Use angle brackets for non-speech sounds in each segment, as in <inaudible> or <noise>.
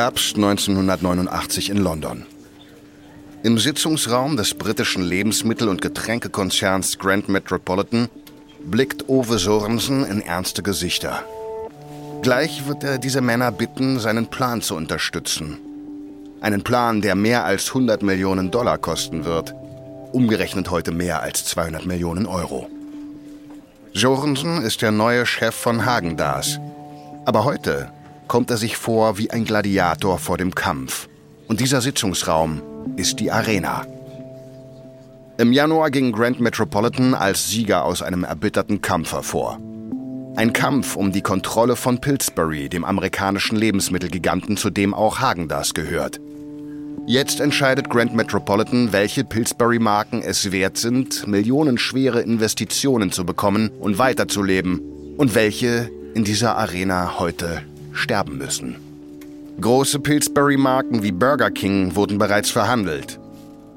Herbst 1989 in London. Im Sitzungsraum des britischen Lebensmittel- und Getränkekonzerns Grand Metropolitan blickt Ove Sorensen in ernste Gesichter. Gleich wird er diese Männer bitten, seinen Plan zu unterstützen. Einen Plan, der mehr als 100 Millionen Dollar kosten wird. Umgerechnet heute mehr als 200 Millionen Euro. Sorensen ist der neue Chef von Hagendas. Aber heute kommt er sich vor wie ein Gladiator vor dem Kampf. Und dieser Sitzungsraum ist die Arena. Im Januar ging Grand Metropolitan als Sieger aus einem erbitterten Kampf hervor. Ein Kampf um die Kontrolle von Pillsbury, dem amerikanischen Lebensmittelgiganten, zu dem auch Hagendas gehört. Jetzt entscheidet Grand Metropolitan, welche Pillsbury-Marken es wert sind, millionenschwere Investitionen zu bekommen und weiterzuleben und welche in dieser Arena heute sterben müssen. Große Pillsbury-Marken wie Burger King wurden bereits verhandelt.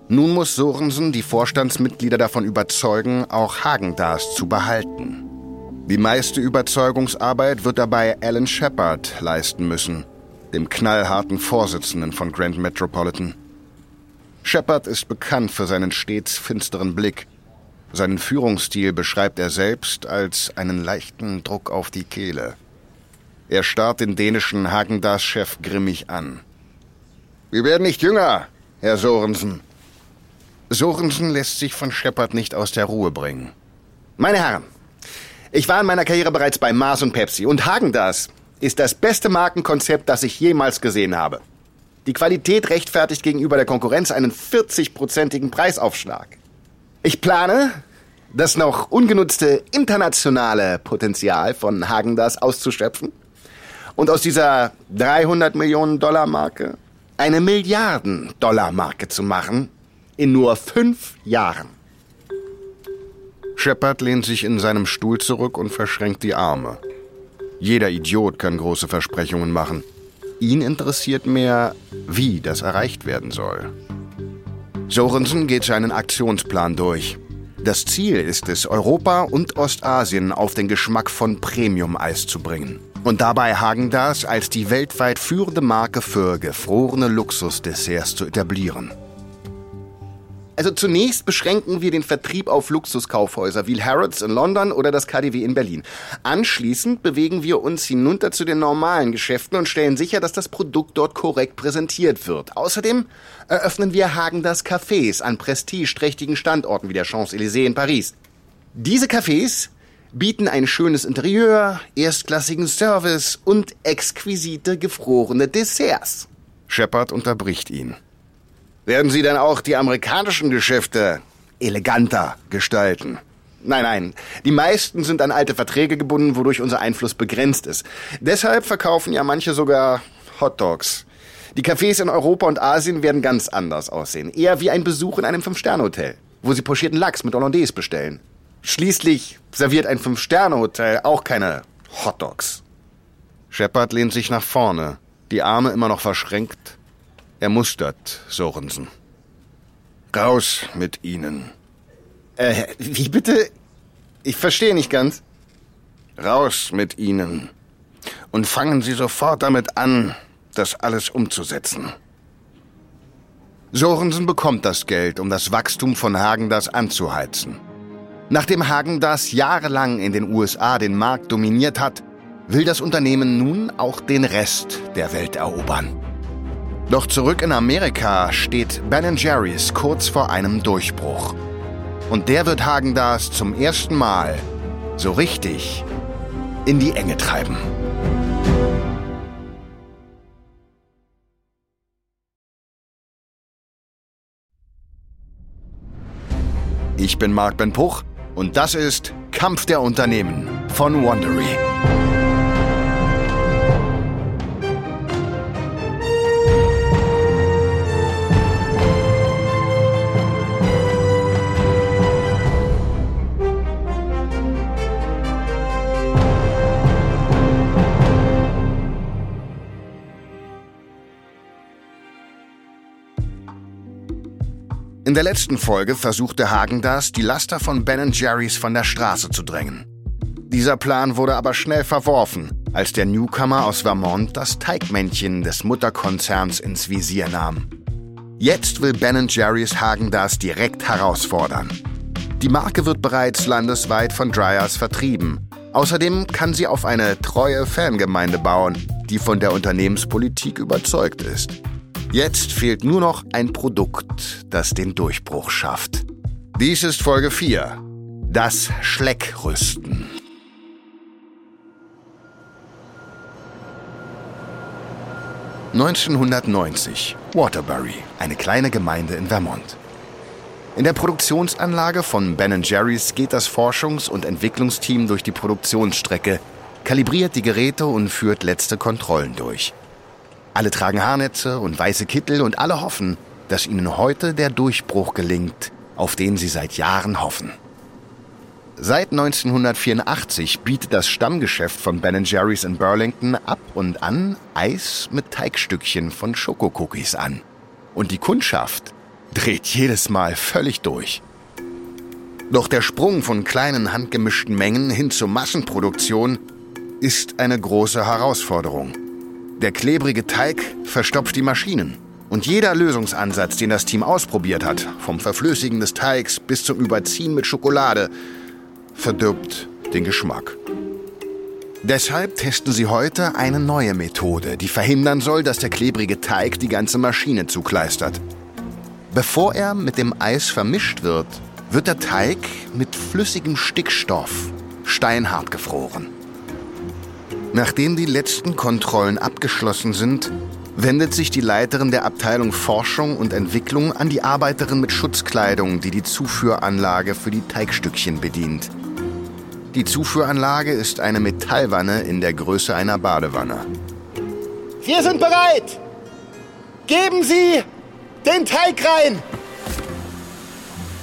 Nun muss Sorensen die Vorstandsmitglieder davon überzeugen, auch Hagendas zu behalten. Die meiste Überzeugungsarbeit wird dabei Alan Shepard leisten müssen, dem knallharten Vorsitzenden von Grand Metropolitan. Shepard ist bekannt für seinen stets finsteren Blick. Seinen Führungsstil beschreibt er selbst als einen leichten Druck auf die Kehle. Er starrt den dänischen Hagendas-Chef grimmig an. Wir werden nicht jünger, Herr Sorensen. Sorensen lässt sich von Shepard nicht aus der Ruhe bringen. Meine Herren, ich war in meiner Karriere bereits bei Mars und Pepsi und Hagendas ist das beste Markenkonzept, das ich jemals gesehen habe. Die Qualität rechtfertigt gegenüber der Konkurrenz einen 40-prozentigen Preisaufschlag. Ich plane, das noch ungenutzte internationale Potenzial von Hagendas auszuschöpfen und aus dieser 300 Millionen Dollar Marke eine Milliarden Dollar Marke zu machen in nur fünf Jahren. Shepard lehnt sich in seinem Stuhl zurück und verschränkt die Arme. Jeder Idiot kann große Versprechungen machen. Ihn interessiert mehr, wie das erreicht werden soll. Sorensen geht seinen Aktionsplan durch. Das Ziel ist es, Europa und Ostasien auf den Geschmack von Premium-Eis zu bringen. Und dabei Hagendas als die weltweit führende Marke für gefrorene Luxusdesserts zu etablieren. Also zunächst beschränken wir den Vertrieb auf Luxuskaufhäuser wie Harrods in London oder das KDW in Berlin. Anschließend bewegen wir uns hinunter zu den normalen Geschäften und stellen sicher, dass das Produkt dort korrekt präsentiert wird. Außerdem eröffnen wir Hagendas Cafés an prestigeträchtigen Standorten wie der Champs-Élysées in Paris. Diese Cafés bieten ein schönes Interieur, erstklassigen Service und exquisite gefrorene Desserts. Shepard unterbricht ihn. Werden Sie dann auch die amerikanischen Geschäfte eleganter gestalten? Nein, nein. Die meisten sind an alte Verträge gebunden, wodurch unser Einfluss begrenzt ist. Deshalb verkaufen ja manche sogar Hotdogs. Die Cafés in Europa und Asien werden ganz anders aussehen. Eher wie ein Besuch in einem Fünf-Sterne-Hotel, wo Sie pochierten Lachs mit Hollandaise bestellen. Schließlich serviert ein Fünf-Sterne-Hotel auch keine Hotdogs. Shepard lehnt sich nach vorne, die Arme immer noch verschränkt, er mustert Sorensen. Raus mit Ihnen. Äh, wie bitte? Ich verstehe nicht ganz. Raus mit Ihnen. Und fangen Sie sofort damit an, das alles umzusetzen. Sorensen bekommt das Geld, um das Wachstum von Hagendas anzuheizen. Nachdem Hagendas jahrelang in den USA den Markt dominiert hat, will das Unternehmen nun auch den Rest der Welt erobern. Doch zurück in Amerika steht Ben Jerry's kurz vor einem Durchbruch. Und der wird Hagendas zum ersten Mal so richtig in die Enge treiben. Ich bin Marc Ben Puch und das ist Kampf der Unternehmen von Wandery. In der letzten Folge versuchte Hagendas, die Laster von Ben Jerry's von der Straße zu drängen. Dieser Plan wurde aber schnell verworfen, als der Newcomer aus Vermont das Teigmännchen des Mutterkonzerns ins Visier nahm. Jetzt will Ben Jerry's Hagen das direkt herausfordern. Die Marke wird bereits landesweit von Dryers vertrieben. Außerdem kann sie auf eine treue Fangemeinde bauen, die von der Unternehmenspolitik überzeugt ist. Jetzt fehlt nur noch ein Produkt, das den Durchbruch schafft. Dies ist Folge 4. Das Schleckrüsten. 1990, Waterbury, eine kleine Gemeinde in Vermont. In der Produktionsanlage von Ben Jerry's geht das Forschungs- und Entwicklungsteam durch die Produktionsstrecke, kalibriert die Geräte und führt letzte Kontrollen durch. Alle tragen Haarnetze und weiße Kittel und alle hoffen, dass ihnen heute der Durchbruch gelingt, auf den sie seit Jahren hoffen. Seit 1984 bietet das Stammgeschäft von Ben Jerry's in Burlington ab und an Eis mit Teigstückchen von Schokokookies an. Und die Kundschaft dreht jedes Mal völlig durch. Doch der Sprung von kleinen handgemischten Mengen hin zur Massenproduktion ist eine große Herausforderung. Der klebrige Teig verstopft die Maschinen. Und jeder Lösungsansatz, den das Team ausprobiert hat, vom Verflüssigen des Teigs bis zum Überziehen mit Schokolade, verdirbt den Geschmack. Deshalb testen sie heute eine neue Methode, die verhindern soll, dass der klebrige Teig die ganze Maschine zukleistert. Bevor er mit dem Eis vermischt wird, wird der Teig mit flüssigem Stickstoff steinhart gefroren. Nachdem die letzten Kontrollen abgeschlossen sind, wendet sich die Leiterin der Abteilung Forschung und Entwicklung an die Arbeiterin mit Schutzkleidung, die die Zuführanlage für die Teigstückchen bedient. Die Zuführanlage ist eine Metallwanne in der Größe einer Badewanne. Wir sind bereit! Geben Sie den Teig rein!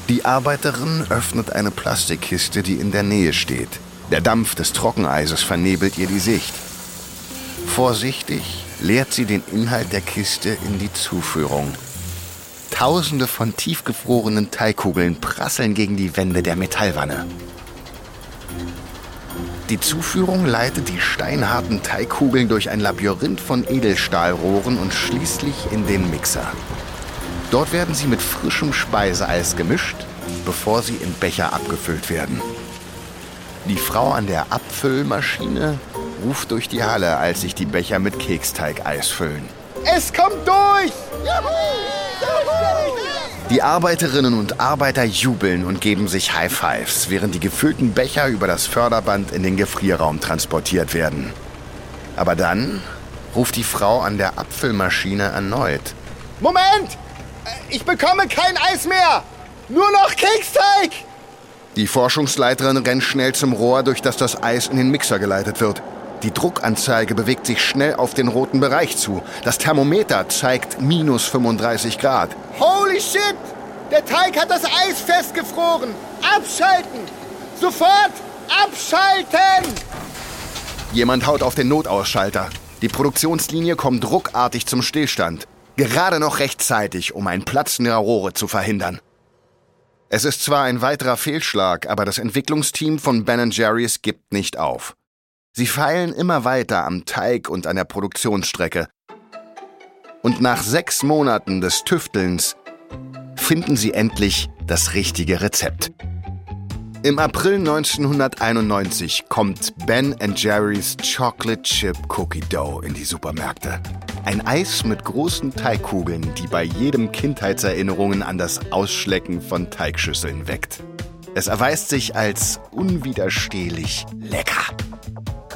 Die Arbeiterin öffnet eine Plastikkiste, die in der Nähe steht. Der Dampf des Trockeneises vernebelt ihr die Sicht. Vorsichtig leert sie den Inhalt der Kiste in die Zuführung. Tausende von tiefgefrorenen Teigkugeln prasseln gegen die Wände der Metallwanne. Die Zuführung leitet die steinharten Teigkugeln durch ein Labyrinth von Edelstahlrohren und schließlich in den Mixer. Dort werden sie mit frischem Speiseeis gemischt, bevor sie in Becher abgefüllt werden. Die Frau an der Abfüllmaschine ruft durch die Halle, als sich die Becher mit Keksteig-Eis füllen. Es kommt durch! Die Arbeiterinnen und Arbeiter jubeln und geben sich High Fives, während die gefüllten Becher über das Förderband in den Gefrierraum transportiert werden. Aber dann ruft die Frau an der Apfelmaschine erneut. Moment! Ich bekomme kein Eis mehr! Nur noch Keksteig! Die Forschungsleiterin rennt schnell zum Rohr, durch das das Eis in den Mixer geleitet wird. Die Druckanzeige bewegt sich schnell auf den roten Bereich zu. Das Thermometer zeigt minus 35 Grad. Holy shit! Der Teig hat das Eis festgefroren! Abschalten! Sofort abschalten! Jemand haut auf den Notausschalter. Die Produktionslinie kommt ruckartig zum Stillstand. Gerade noch rechtzeitig, um ein Platzen der Rohre zu verhindern. Es ist zwar ein weiterer Fehlschlag, aber das Entwicklungsteam von Ben Jerry's gibt nicht auf. Sie feilen immer weiter am Teig und an der Produktionsstrecke. Und nach sechs Monaten des Tüftelns finden sie endlich das richtige Rezept. Im April 1991 kommt Ben Jerry's Chocolate Chip Cookie Dough in die Supermärkte. Ein Eis mit großen Teigkugeln, die bei jedem Kindheitserinnerungen an das Ausschlecken von Teigschüsseln weckt. Es erweist sich als unwiderstehlich lecker.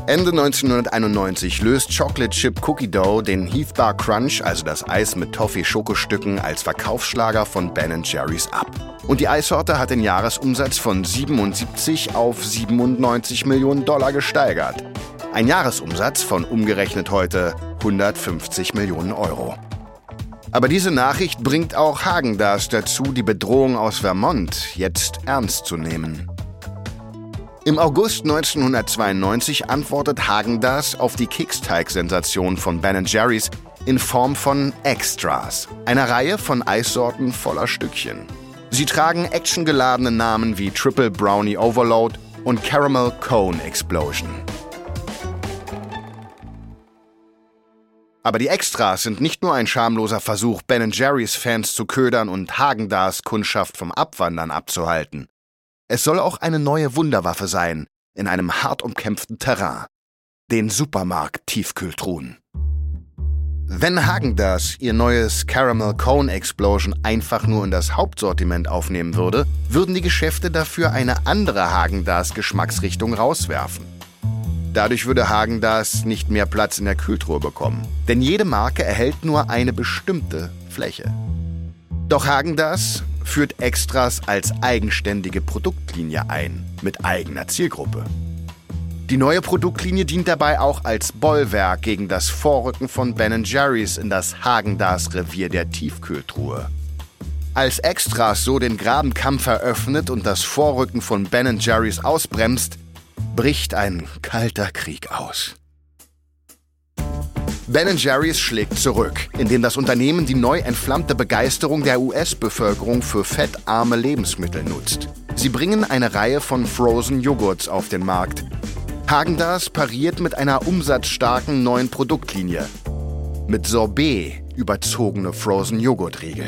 Ende 1991 löst Chocolate Chip Cookie Dough den Heath Bar Crunch, also das Eis mit Toffee-Schokostücken, als Verkaufsschlager von Ben Jerry's ab. Und die Eissorte hat den Jahresumsatz von 77 auf 97 Millionen Dollar gesteigert. Ein Jahresumsatz von umgerechnet heute 150 Millionen Euro. Aber diese Nachricht bringt auch Hagendas dazu, die Bedrohung aus Vermont jetzt ernst zu nehmen. Im August 1992 antwortet Hagendas auf die Keksteig-Sensation von Ben Jerry's in Form von Extras, einer Reihe von Eissorten voller Stückchen. Sie tragen actiongeladene Namen wie Triple Brownie Overload, und Caramel Cone Explosion. Aber die Extras sind nicht nur ein schamloser Versuch, Ben Jerry's Fans zu ködern und Hagendars Kundschaft vom Abwandern abzuhalten. Es soll auch eine neue Wunderwaffe sein, in einem hart umkämpften Terrain. Den Supermarkt Tiefkühltruhen. Wenn Hagendars ihr neues Caramel Cone Explosion einfach nur in das Hauptsortiment aufnehmen würde, würden die Geschäfte dafür eine andere Hagendars Geschmacksrichtung rauswerfen. Dadurch würde Hagendars nicht mehr Platz in der Kühltruhe bekommen. Denn jede Marke erhält nur eine bestimmte Fläche. Doch Hagendars führt Extras als eigenständige Produktlinie ein, mit eigener Zielgruppe. Die neue Produktlinie dient dabei auch als Bollwerk gegen das Vorrücken von Ben Jerry's in das Hagendars-Revier der Tiefkühltruhe. Als Extras so den Grabenkampf eröffnet und das Vorrücken von Ben Jerry's ausbremst, bricht ein kalter Krieg aus. Ben Jerry's schlägt zurück, indem das Unternehmen die neu entflammte Begeisterung der US-Bevölkerung für fettarme Lebensmittel nutzt. Sie bringen eine Reihe von Frozen Joghurts auf den Markt. Hagendas pariert mit einer umsatzstarken neuen Produktlinie. Mit Sorbet überzogene Frozen Joghurtriegel.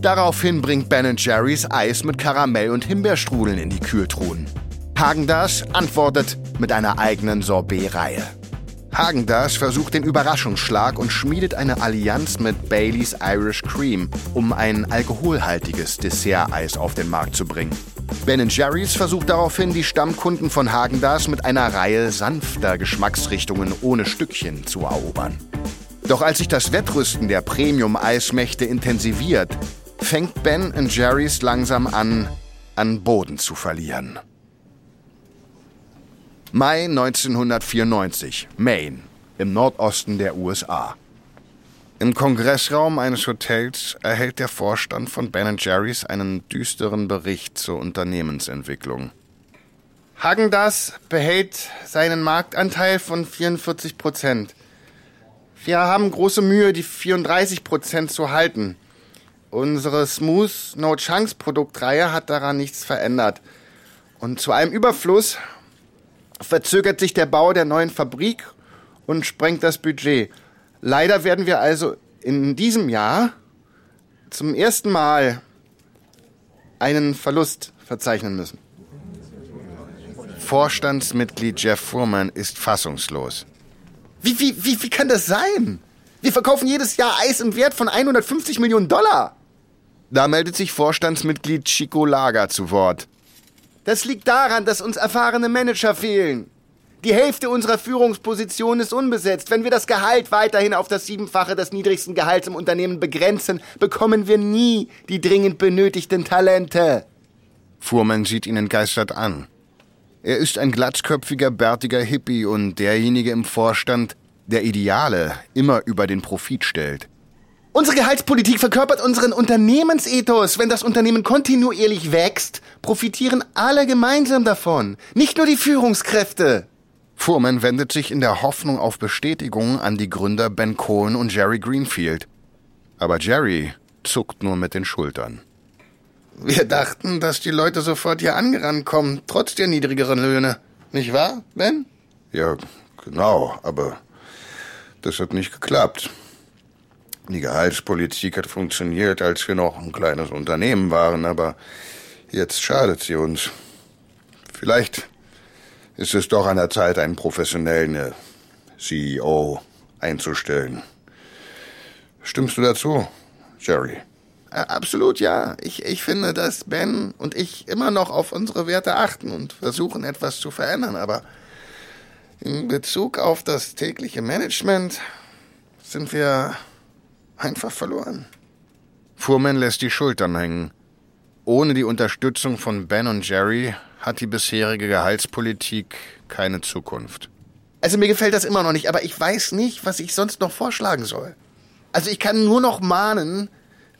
Daraufhin bringt Ben Jerry's Eis mit Karamell und Himbeerstrudeln in die Kühltruhen. Hagendas antwortet mit einer eigenen Sorbet-Reihe. Hagendas versucht den Überraschungsschlag und schmiedet eine Allianz mit Baileys Irish Cream, um ein alkoholhaltiges Dessert-Eis auf den Markt zu bringen. Ben Jerry's versucht daraufhin, die Stammkunden von Hagendas mit einer Reihe sanfter Geschmacksrichtungen ohne Stückchen zu erobern. Doch als sich das Wettrüsten der Premium-Eismächte intensiviert, fängt Ben Jerry's langsam an, an Boden zu verlieren. Mai 1994, Maine, im Nordosten der USA. Im Kongressraum eines Hotels erhält der Vorstand von Ben Jerry's einen düsteren Bericht zur Unternehmensentwicklung. Hagendas behält seinen Marktanteil von 44 Prozent. Wir haben große Mühe, die 34 Prozent zu halten. Unsere Smooth No Chunks Produktreihe hat daran nichts verändert. Und zu einem Überfluss verzögert sich der Bau der neuen Fabrik und sprengt das Budget. Leider werden wir also in diesem Jahr zum ersten Mal einen Verlust verzeichnen müssen. Vorstandsmitglied Jeff Fuhrmann ist fassungslos. Wie, wie, wie, wie kann das sein? Wir verkaufen jedes Jahr Eis im Wert von 150 Millionen Dollar. Da meldet sich Vorstandsmitglied Chico Lager zu Wort. Das liegt daran, dass uns erfahrene Manager fehlen. Die Hälfte unserer Führungsposition ist unbesetzt. Wenn wir das Gehalt weiterhin auf das Siebenfache des niedrigsten Gehalts im Unternehmen begrenzen, bekommen wir nie die dringend benötigten Talente. Fuhrmann sieht ihn entgeistert an. Er ist ein glatzköpfiger, bärtiger Hippie und derjenige im Vorstand, der Ideale immer über den Profit stellt. Unsere Gehaltspolitik verkörpert unseren Unternehmensethos. Wenn das Unternehmen kontinuierlich wächst, profitieren alle gemeinsam davon, nicht nur die Führungskräfte. Fuhrman wendet sich in der Hoffnung auf Bestätigung an die Gründer Ben Cohen und Jerry Greenfield. Aber Jerry zuckt nur mit den Schultern. Wir dachten, dass die Leute sofort hier angerannt kommen, trotz der niedrigeren Löhne. Nicht wahr, Ben? Ja, genau, aber das hat nicht geklappt. Die Gehaltspolitik hat funktioniert, als wir noch ein kleines Unternehmen waren, aber jetzt schadet sie uns. Vielleicht ist es doch an der Zeit, einen professionellen äh, CEO einzustellen. Stimmst du dazu, Jerry? Absolut ja. Ich, ich finde, dass Ben und ich immer noch auf unsere Werte achten und versuchen, etwas zu verändern. Aber in Bezug auf das tägliche Management sind wir einfach verloren. Fuhrman lässt die Schultern hängen. Ohne die Unterstützung von Ben und Jerry hat die bisherige Gehaltspolitik keine Zukunft. Also mir gefällt das immer noch nicht, aber ich weiß nicht, was ich sonst noch vorschlagen soll. Also ich kann nur noch mahnen,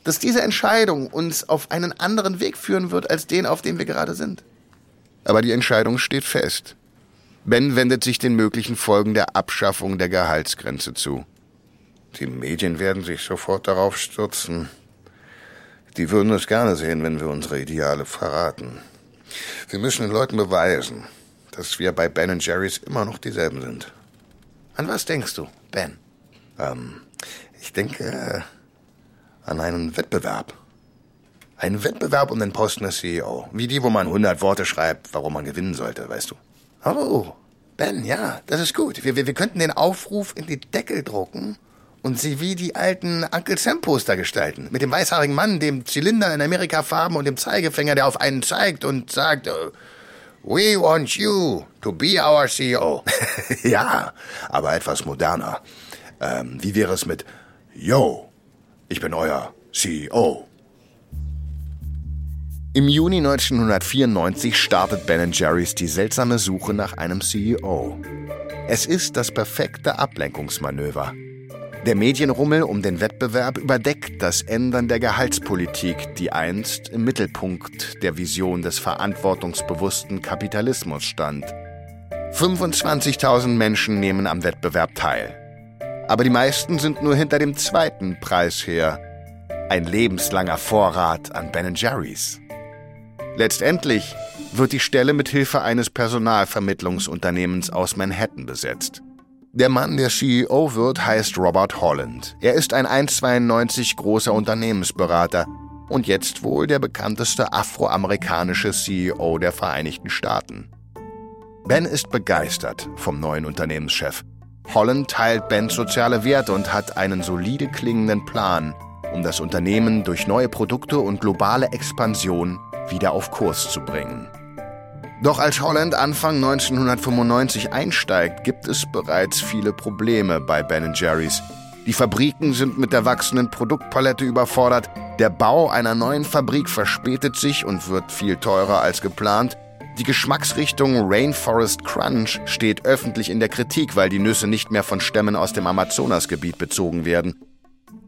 dass diese Entscheidung uns auf einen anderen Weg führen wird als den, auf dem wir gerade sind. Aber die Entscheidung steht fest. Ben wendet sich den möglichen Folgen der Abschaffung der Gehaltsgrenze zu. Die Medien werden sich sofort darauf stürzen. Die würden es gerne sehen, wenn wir unsere Ideale verraten. Wir müssen den Leuten beweisen, dass wir bei Ben Jerry's immer noch dieselben sind. An was denkst du, Ben? Ähm, ich denke äh, an einen Wettbewerb. Einen Wettbewerb um den Posten des CEO. Wie die, wo man 100 Worte schreibt, warum man gewinnen sollte, weißt du. Oh, Ben, ja, das ist gut. Wir, wir, wir könnten den Aufruf in die Deckel drucken und sie wie die alten Uncle Sam Poster gestalten. Mit dem weißhaarigen Mann, dem Zylinder in Amerika-Farben und dem Zeigefinger, der auf einen zeigt und sagt, uh, We want you to be our CEO. <laughs> ja, aber etwas moderner. Ähm, wie wäre es mit Yo, ich bin euer CEO? Im Juni 1994 startet Ben Jerry's die seltsame Suche nach einem CEO. Es ist das perfekte Ablenkungsmanöver. Der Medienrummel um den Wettbewerb überdeckt das Ändern der Gehaltspolitik, die einst im Mittelpunkt der Vision des verantwortungsbewussten Kapitalismus stand. 25.000 Menschen nehmen am Wettbewerb teil. Aber die meisten sind nur hinter dem zweiten Preis her. Ein lebenslanger Vorrat an Ben Jerry's. Letztendlich wird die Stelle mit Hilfe eines Personalvermittlungsunternehmens aus Manhattan besetzt. Der Mann, der CEO wird, heißt Robert Holland. Er ist ein 1,92 großer Unternehmensberater und jetzt wohl der bekannteste afroamerikanische CEO der Vereinigten Staaten. Ben ist begeistert vom neuen Unternehmenschef. Holland teilt Bens soziale Werte und hat einen solide klingenden Plan, um das Unternehmen durch neue Produkte und globale Expansion wieder auf Kurs zu bringen. Doch als Holland Anfang 1995 einsteigt, gibt es bereits viele Probleme bei Ben Jerry's. Die Fabriken sind mit der wachsenden Produktpalette überfordert, der Bau einer neuen Fabrik verspätet sich und wird viel teurer als geplant, die Geschmacksrichtung Rainforest Crunch steht öffentlich in der Kritik, weil die Nüsse nicht mehr von Stämmen aus dem Amazonasgebiet bezogen werden.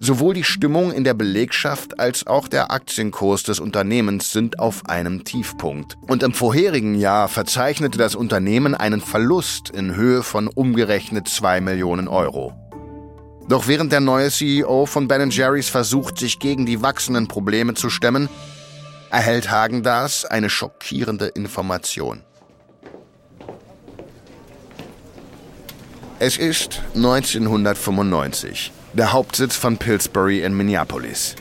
Sowohl die Stimmung in der Belegschaft als auch der Aktienkurs des Unternehmens sind auf einem Tiefpunkt. Und im vorherigen Jahr verzeichnete das Unternehmen einen Verlust in Höhe von umgerechnet 2 Millionen Euro. Doch während der neue CEO von Ben Jerry's versucht, sich gegen die wachsenden Probleme zu stemmen, erhält Hagen das eine schockierende Information. Es ist 1995 der Hauptsitz von Pillsbury in Minneapolis.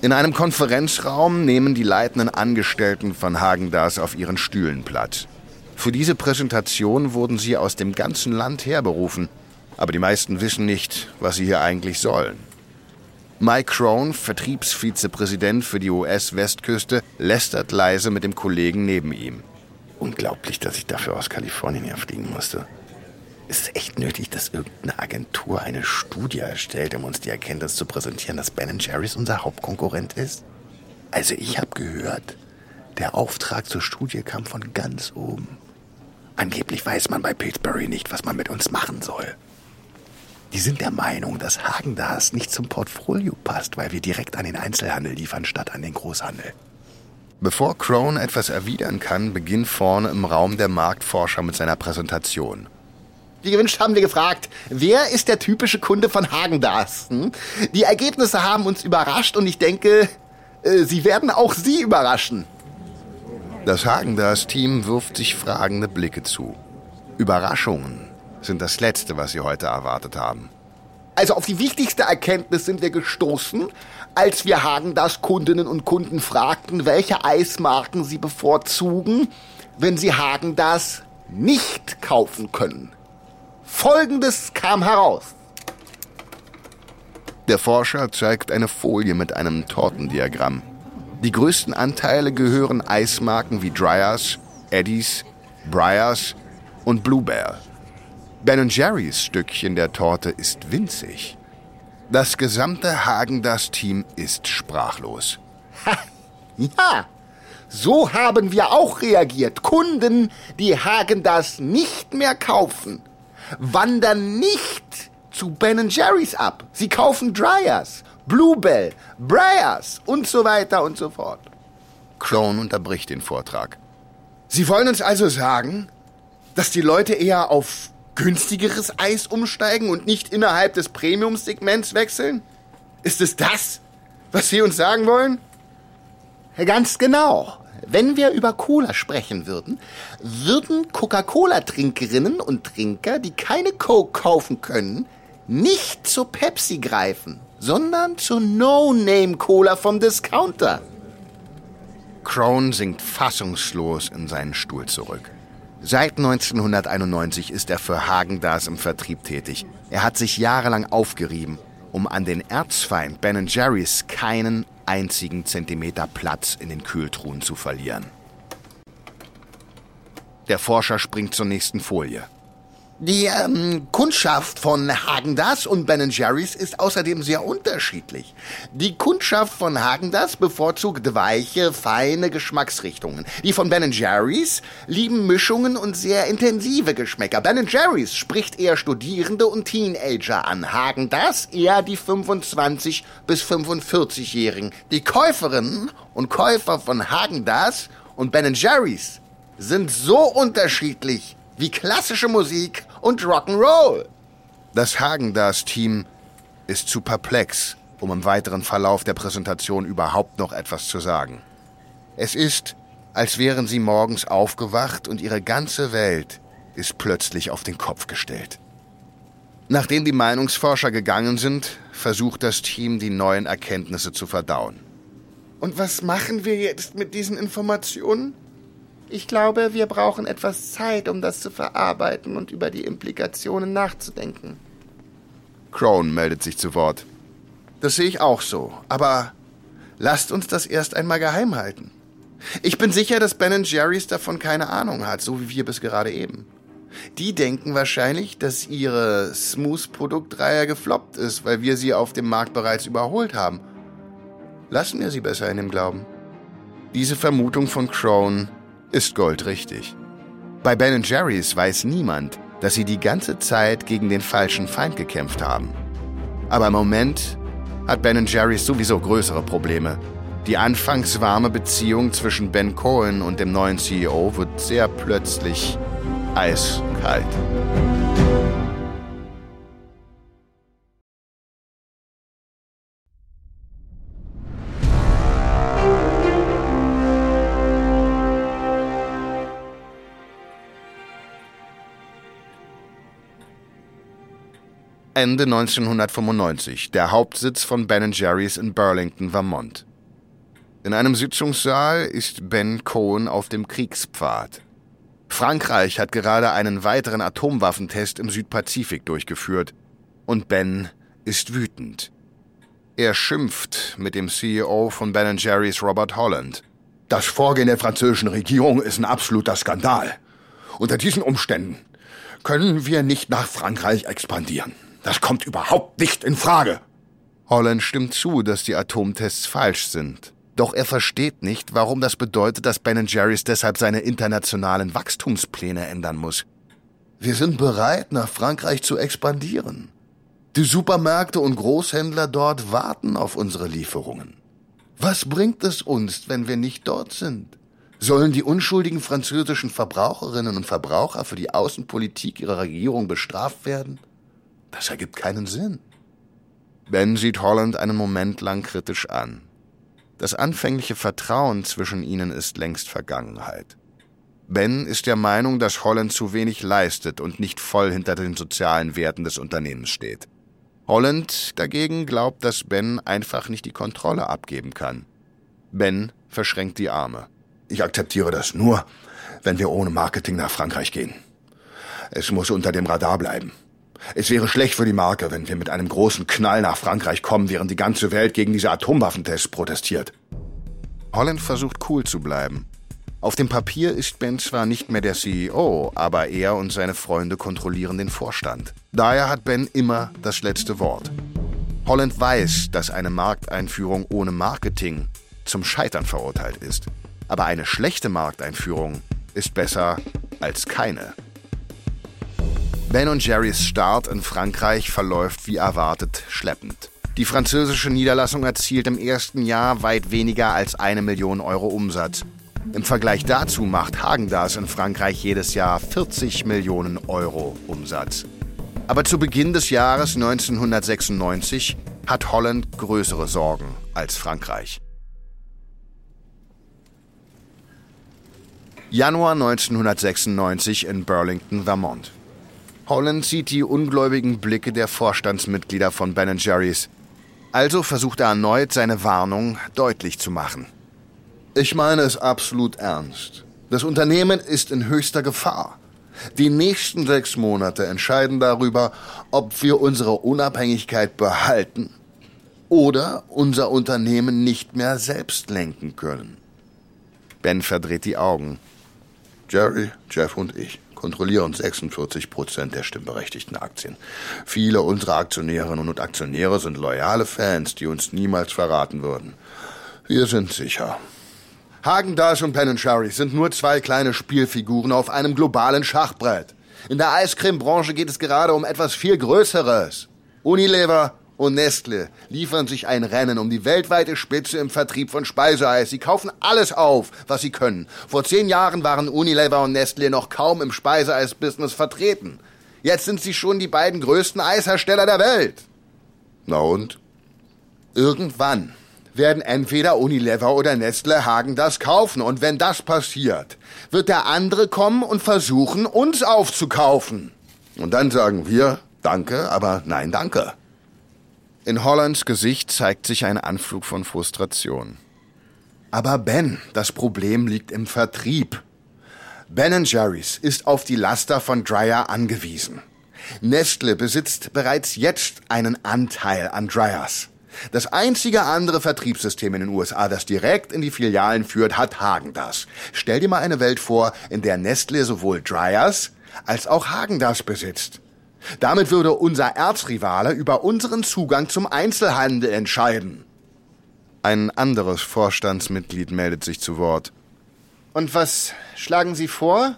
In einem Konferenzraum nehmen die leitenden Angestellten von Hagendas auf ihren Stühlen Platz. Für diese Präsentation wurden sie aus dem ganzen Land herberufen, aber die meisten wissen nicht, was sie hier eigentlich sollen. Mike Crone, Vertriebsvizepräsident für die US-Westküste, lästert leise mit dem Kollegen neben ihm. Unglaublich, dass ich dafür aus Kalifornien herfliegen musste. Ist es echt nötig, dass irgendeine Agentur eine Studie erstellt, um uns die Erkenntnis zu präsentieren, dass Ben Jerry's unser Hauptkonkurrent ist? Also ich habe gehört, der Auftrag zur Studie kam von ganz oben. Angeblich weiß man bei Pillsbury nicht, was man mit uns machen soll. Die sind der Meinung, dass Hagendas nicht zum Portfolio passt, weil wir direkt an den Einzelhandel liefern statt an den Großhandel. Bevor Crone etwas erwidern kann, beginnt vorne im Raum der Marktforscher mit seiner Präsentation. Wie gewünscht haben wir gefragt, wer ist der typische Kunde von Hagendas? Hm? Die Ergebnisse haben uns überrascht und ich denke, äh, sie werden auch Sie überraschen. Das Hagendas-Team wirft sich fragende Blicke zu. Überraschungen sind das Letzte, was sie heute erwartet haben. Also auf die wichtigste Erkenntnis sind wir gestoßen, als wir Hagendas Kundinnen und Kunden fragten, welche Eismarken sie bevorzugen, wenn sie Hagendas nicht kaufen können. Folgendes kam heraus. Der Forscher zeigt eine Folie mit einem Tortendiagramm. Die größten Anteile gehören Eismarken wie Dryers, Eddies, Briars und Bluebell. Ben Jerry's Stückchen der Torte ist winzig. Das gesamte Hagen-Das-Team ist sprachlos. Ha, ja, so haben wir auch reagiert. Kunden, die Hagen-Das nicht mehr kaufen, wandern nicht zu Ben Jerry's ab. Sie kaufen Dryers, Bluebell, Briars und so weiter und so fort. Clone unterbricht den Vortrag. Sie wollen uns also sagen, dass die Leute eher auf günstigeres Eis umsteigen und nicht innerhalb des Premium-Segments wechseln? Ist es das, was Sie uns sagen wollen? Ganz genau. Wenn wir über Cola sprechen würden, würden Coca-Cola-Trinkerinnen und Trinker, die keine Coke kaufen können, nicht zu Pepsi greifen, sondern zu No-Name-Cola vom Discounter. Crone sinkt fassungslos in seinen Stuhl zurück. Seit 1991 ist er für Hagendas im Vertrieb tätig. Er hat sich jahrelang aufgerieben, um an den Erzfeind Ben Jerry's keinen einzigen Zentimeter Platz in den Kühltruhen zu verlieren. Der Forscher springt zur nächsten Folie. Die ähm, Kundschaft von Hagendas und Ben Jerry's ist außerdem sehr unterschiedlich. Die Kundschaft von Hagendas bevorzugt weiche, feine Geschmacksrichtungen. Die von Ben Jerry's lieben Mischungen und sehr intensive Geschmäcker. Ben Jerry's spricht eher Studierende und Teenager an. Hagendas eher die 25 bis 45-Jährigen. Die Käuferinnen und Käufer von Hagendas und Ben Jerry's sind so unterschiedlich wie klassische Musik und Rock'n'Roll. Das Hagendas-Team ist zu perplex, um im weiteren Verlauf der Präsentation überhaupt noch etwas zu sagen. Es ist, als wären sie morgens aufgewacht und ihre ganze Welt ist plötzlich auf den Kopf gestellt. Nachdem die Meinungsforscher gegangen sind, versucht das Team, die neuen Erkenntnisse zu verdauen. Und was machen wir jetzt mit diesen Informationen? Ich glaube, wir brauchen etwas Zeit, um das zu verarbeiten und über die Implikationen nachzudenken. Crone meldet sich zu Wort. Das sehe ich auch so, aber lasst uns das erst einmal geheim halten. Ich bin sicher, dass Ben Jerry's davon keine Ahnung hat, so wie wir bis gerade eben. Die denken wahrscheinlich, dass ihre Smooth-Produktreihe gefloppt ist, weil wir sie auf dem Markt bereits überholt haben. Lassen wir sie besser in dem Glauben. Diese Vermutung von Crone ist goldrichtig. Bei Ben Jerry's weiß niemand, dass sie die ganze Zeit gegen den falschen Feind gekämpft haben. Aber im Moment hat Ben Jerry's sowieso größere Probleme. Die anfangs warme Beziehung zwischen Ben Cohen und dem neuen CEO wird sehr plötzlich eiskalt. Ende 1995, der Hauptsitz von Ben Jerry's in Burlington, Vermont. In einem Sitzungssaal ist Ben Cohen auf dem Kriegspfad. Frankreich hat gerade einen weiteren Atomwaffentest im Südpazifik durchgeführt und Ben ist wütend. Er schimpft mit dem CEO von Ben Jerry's Robert Holland. Das Vorgehen der französischen Regierung ist ein absoluter Skandal. Unter diesen Umständen können wir nicht nach Frankreich expandieren. Das kommt überhaupt nicht in Frage. Holland stimmt zu, dass die Atomtests falsch sind. Doch er versteht nicht, warum das bedeutet, dass Ben Jerry's deshalb seine internationalen Wachstumspläne ändern muss. Wir sind bereit, nach Frankreich zu expandieren. Die Supermärkte und Großhändler dort warten auf unsere Lieferungen. Was bringt es uns, wenn wir nicht dort sind? Sollen die unschuldigen französischen Verbraucherinnen und Verbraucher für die Außenpolitik ihrer Regierung bestraft werden? Das ergibt keinen Sinn. Ben sieht Holland einen Moment lang kritisch an. Das anfängliche Vertrauen zwischen ihnen ist längst Vergangenheit. Ben ist der Meinung, dass Holland zu wenig leistet und nicht voll hinter den sozialen Werten des Unternehmens steht. Holland dagegen glaubt, dass Ben einfach nicht die Kontrolle abgeben kann. Ben verschränkt die Arme. Ich akzeptiere das nur, wenn wir ohne Marketing nach Frankreich gehen. Es muss unter dem Radar bleiben. Es wäre schlecht für die Marke, wenn wir mit einem großen Knall nach Frankreich kommen, während die ganze Welt gegen diese Atomwaffentests protestiert. Holland versucht cool zu bleiben. Auf dem Papier ist Ben zwar nicht mehr der CEO, aber er und seine Freunde kontrollieren den Vorstand. Daher hat Ben immer das letzte Wort. Holland weiß, dass eine Markteinführung ohne Marketing zum Scheitern verurteilt ist. Aber eine schlechte Markteinführung ist besser als keine. Ben und Jerrys Start in Frankreich verläuft wie erwartet schleppend. Die französische Niederlassung erzielt im ersten Jahr weit weniger als eine Million Euro Umsatz. Im Vergleich dazu macht Hagendas in Frankreich jedes Jahr 40 Millionen Euro Umsatz. Aber zu Beginn des Jahres 1996 hat Holland größere Sorgen als Frankreich. Januar 1996 in Burlington, Vermont. Holland sieht die ungläubigen Blicke der Vorstandsmitglieder von Ben Jerry's. Also versucht er erneut, seine Warnung deutlich zu machen. Ich meine es absolut ernst. Das Unternehmen ist in höchster Gefahr. Die nächsten sechs Monate entscheiden darüber, ob wir unsere Unabhängigkeit behalten oder unser Unternehmen nicht mehr selbst lenken können. Ben verdreht die Augen. Jerry, Jeff und ich kontrollieren 46 Prozent der stimmberechtigten Aktien. Viele unserer Aktionärinnen und Aktionäre sind loyale Fans, die uns niemals verraten würden. Wir sind sicher. Hagen Dazs und Ben Sherry sind nur zwei kleine Spielfiguren auf einem globalen Schachbrett. In der Eiscreme-Branche geht es gerade um etwas viel Größeres. Unilever und Nestle liefern sich ein Rennen um die weltweite Spitze im Vertrieb von Speiseeis. Sie kaufen alles auf, was sie können. Vor zehn Jahren waren Unilever und Nestle noch kaum im Speiseeis-Business vertreten. Jetzt sind sie schon die beiden größten Eishersteller der Welt. Na und? Irgendwann werden entweder Unilever oder Nestle Hagen das kaufen. Und wenn das passiert, wird der andere kommen und versuchen, uns aufzukaufen. Und dann sagen wir, danke, aber nein, danke. In Hollands Gesicht zeigt sich ein Anflug von Frustration. Aber Ben, das Problem liegt im Vertrieb. Ben Jerry's ist auf die Laster von Dryer angewiesen. Nestle besitzt bereits jetzt einen Anteil an Dryers. Das einzige andere Vertriebssystem in den USA, das direkt in die Filialen führt, hat Hagen das. Stell dir mal eine Welt vor, in der Nestle sowohl Dryers als auch Hagen das besitzt. Damit würde unser Erzrivale über unseren Zugang zum Einzelhandel entscheiden. Ein anderes Vorstandsmitglied meldet sich zu Wort. Und was schlagen Sie vor?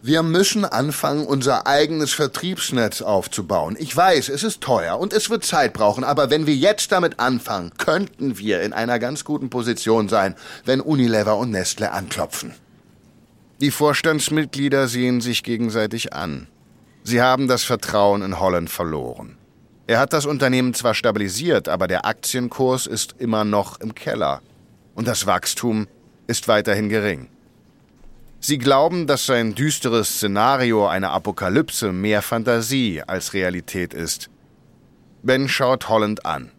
Wir müssen anfangen, unser eigenes Vertriebsnetz aufzubauen. Ich weiß, es ist teuer und es wird Zeit brauchen, aber wenn wir jetzt damit anfangen, könnten wir in einer ganz guten Position sein, wenn Unilever und Nestle anklopfen. Die Vorstandsmitglieder sehen sich gegenseitig an. Sie haben das Vertrauen in Holland verloren. Er hat das Unternehmen zwar stabilisiert, aber der Aktienkurs ist immer noch im Keller. Und das Wachstum ist weiterhin gering. Sie glauben, dass sein düsteres Szenario einer Apokalypse mehr Fantasie als Realität ist. Ben schaut Holland an.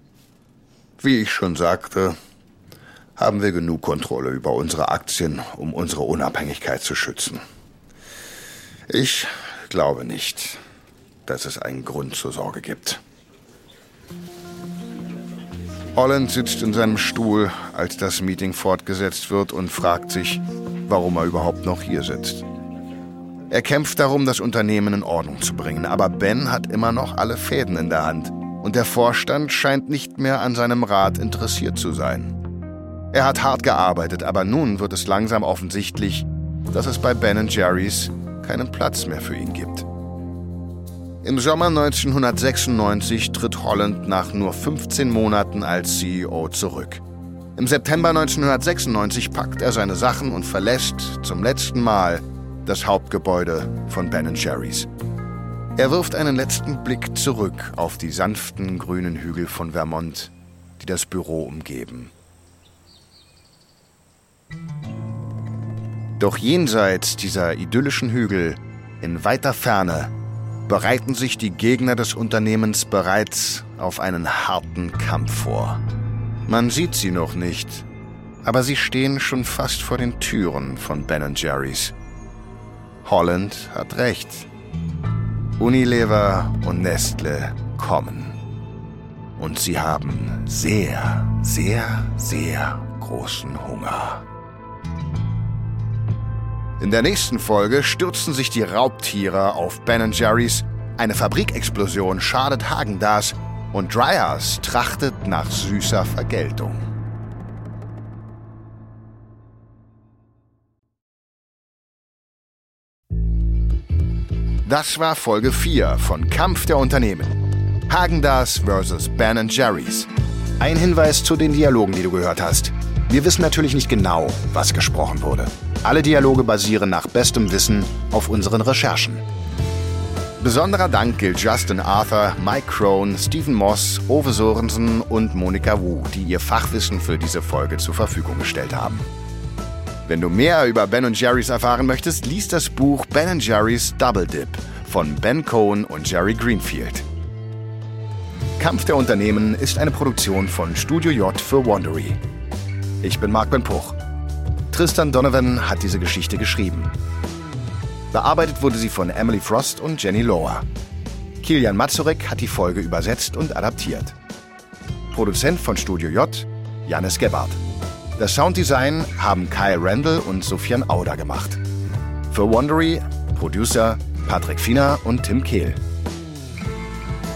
Wie ich schon sagte, haben wir genug Kontrolle über unsere Aktien, um unsere Unabhängigkeit zu schützen. Ich glaube nicht, dass es einen Grund zur Sorge gibt. Holland sitzt in seinem Stuhl, als das Meeting fortgesetzt wird und fragt sich, warum er überhaupt noch hier sitzt. Er kämpft darum, das Unternehmen in Ordnung zu bringen, aber Ben hat immer noch alle Fäden in der Hand und der Vorstand scheint nicht mehr an seinem Rat interessiert zu sein. Er hat hart gearbeitet, aber nun wird es langsam offensichtlich, dass es bei Ben Jerry's keinen Platz mehr für ihn gibt. Im Sommer 1996 tritt Holland nach nur 15 Monaten als CEO zurück. Im September 1996 packt er seine Sachen und verlässt zum letzten Mal das Hauptgebäude von Ben Jerry's. Er wirft einen letzten Blick zurück auf die sanften grünen Hügel von Vermont, die das Büro umgeben. Doch jenseits dieser idyllischen Hügel, in weiter Ferne, bereiten sich die Gegner des Unternehmens bereits auf einen harten Kampf vor. Man sieht sie noch nicht, aber sie stehen schon fast vor den Türen von Ben Jerry's. Holland hat recht. Unilever und Nestle kommen. Und sie haben sehr, sehr, sehr großen Hunger. In der nächsten Folge stürzen sich die Raubtiere auf Ben Jerry's, eine Fabrikexplosion schadet Hagendas und Dryers trachtet nach süßer Vergeltung. Das war Folge 4 von Kampf der Unternehmen. Hagendas vs. Ben Jerry's. Ein Hinweis zu den Dialogen, die du gehört hast. Wir wissen natürlich nicht genau, was gesprochen wurde. Alle Dialoge basieren nach bestem Wissen auf unseren Recherchen. Besonderer Dank gilt Justin Arthur, Mike Crone, Stephen Moss, Ove Sorensen und Monika Wu, die ihr Fachwissen für diese Folge zur Verfügung gestellt haben. Wenn du mehr über Ben Jerry's erfahren möchtest, lies das Buch Ben Jerry's Double Dip von Ben Cohen und Jerry Greenfield. Kampf der Unternehmen ist eine Produktion von Studio J für Wandery. Ich bin Marc Ben Puch. Tristan Donovan hat diese Geschichte geschrieben. Bearbeitet wurde sie von Emily Frost und Jenny Lohr. Kilian Mazurek hat die Folge übersetzt und adaptiert. Produzent von Studio J, Janis Gebhardt. Das Sounddesign haben Kyle Randall und Sofian Auder gemacht. Für Wondery Producer Patrick Fiener und Tim Kehl.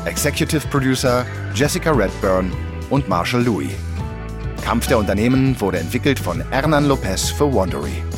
Executive Producer Jessica Redburn und Marshall Louis. Kampf der Unternehmen wurde entwickelt von Hernan Lopez für Wondery.